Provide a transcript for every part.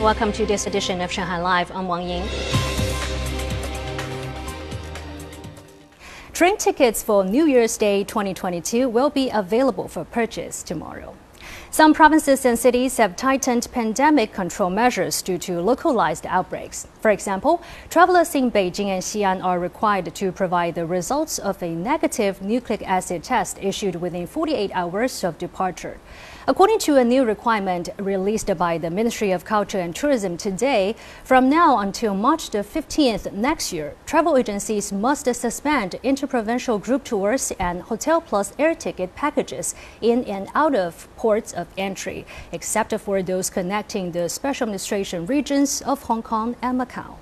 Welcome to this edition of Shanghai Live. I'm Wang Ying. Train tickets for New Year's Day 2022 will be available for purchase tomorrow. Some provinces and cities have tightened pandemic control measures due to localized outbreaks. For example, travelers in Beijing and Xi'an are required to provide the results of a negative nucleic acid test issued within 48 hours of departure. According to a new requirement released by the Ministry of Culture and Tourism today, from now until March the 15th next year, travel agencies must suspend interprovincial group tours and hotel plus air ticket packages in and out of ports of entry, except for those connecting the special administration regions of Hong Kong and Macau.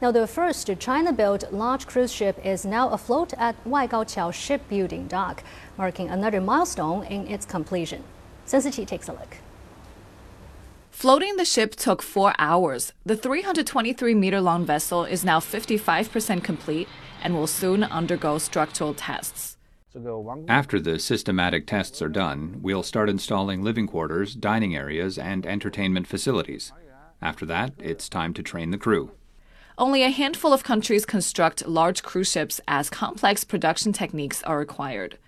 Now, the first China-built large cruise ship is now afloat at Waigaoqiao shipbuilding dock, marking another milestone in its completion. Sun takes a look. Floating the ship took four hours. The 323 meter long vessel is now 55% complete and will soon undergo structural tests. After the systematic tests are done, we'll start installing living quarters, dining areas, and entertainment facilities. After that, it's time to train the crew. Only a handful of countries construct large cruise ships as complex production techniques are required.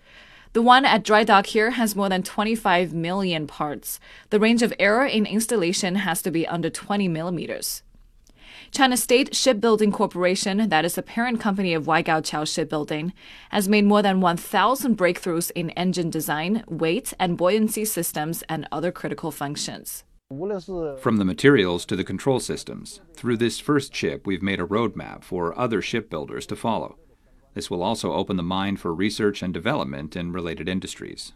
The one at dry dock here has more than 25 million parts. The range of error in installation has to be under 20 millimeters. China State Shipbuilding Corporation, that is the parent company of Waigaoqiao Shipbuilding, has made more than 1,000 breakthroughs in engine design, weight, and buoyancy systems and other critical functions. From the materials to the control systems, through this first ship, we've made a roadmap for other shipbuilders to follow. This will also open the mind for research and development in related industries.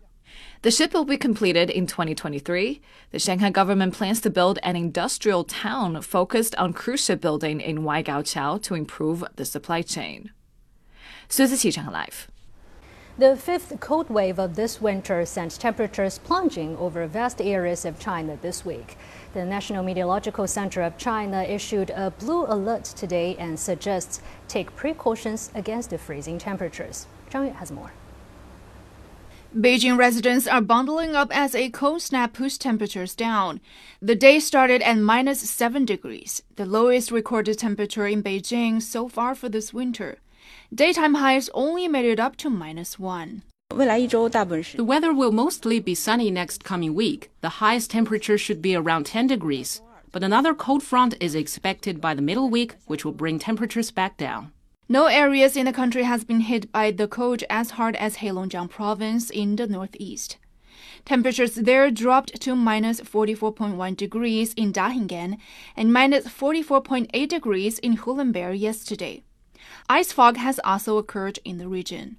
The ship will be completed in 2023. The Shanghai government plans to build an industrial town focused on cruise ship building in Waigaoqiao to improve the supply chain. Suzy Shanghai Live. The fifth cold wave of this winter sent temperatures plunging over vast areas of China this week. The National Meteorological Center of China issued a blue alert today and suggests take precautions against the freezing temperatures. Zhang Yue has more. Beijing residents are bundling up as a cold snap pushed temperatures down. The day started at minus 7 degrees, the lowest recorded temperature in Beijing so far for this winter. Daytime highs only made it up to minus 1. The weather will mostly be sunny next coming week. The highest temperature should be around 10 degrees. But another cold front is expected by the middle week, which will bring temperatures back down. No areas in the country has been hit by the cold as hard as Heilongjiang province in the northeast. Temperatures there dropped to minus 44.1 degrees in Dahingen and minus 44.8 degrees in Hulunbuir yesterday. Ice fog has also occurred in the region.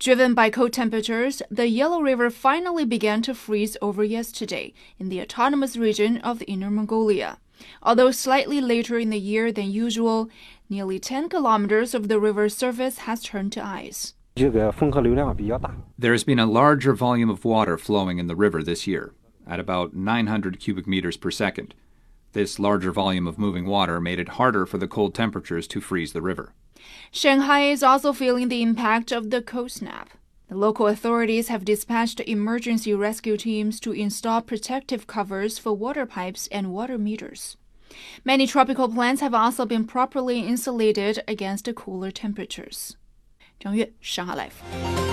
Driven by cold temperatures, the Yellow River finally began to freeze over yesterday in the autonomous region of the Inner Mongolia. Although slightly later in the year than usual, nearly 10 kilometers of the river's surface has turned to ice. There has been a larger volume of water flowing in the river this year, at about 900 cubic meters per second. This larger volume of moving water made it harder for the cold temperatures to freeze the river. Shanghai is also feeling the impact of the cold snap. Local authorities have dispatched emergency rescue teams to install protective covers for water pipes and water meters. Many tropical plants have also been properly insulated against cooler temperatures. 张悦，上海 Live。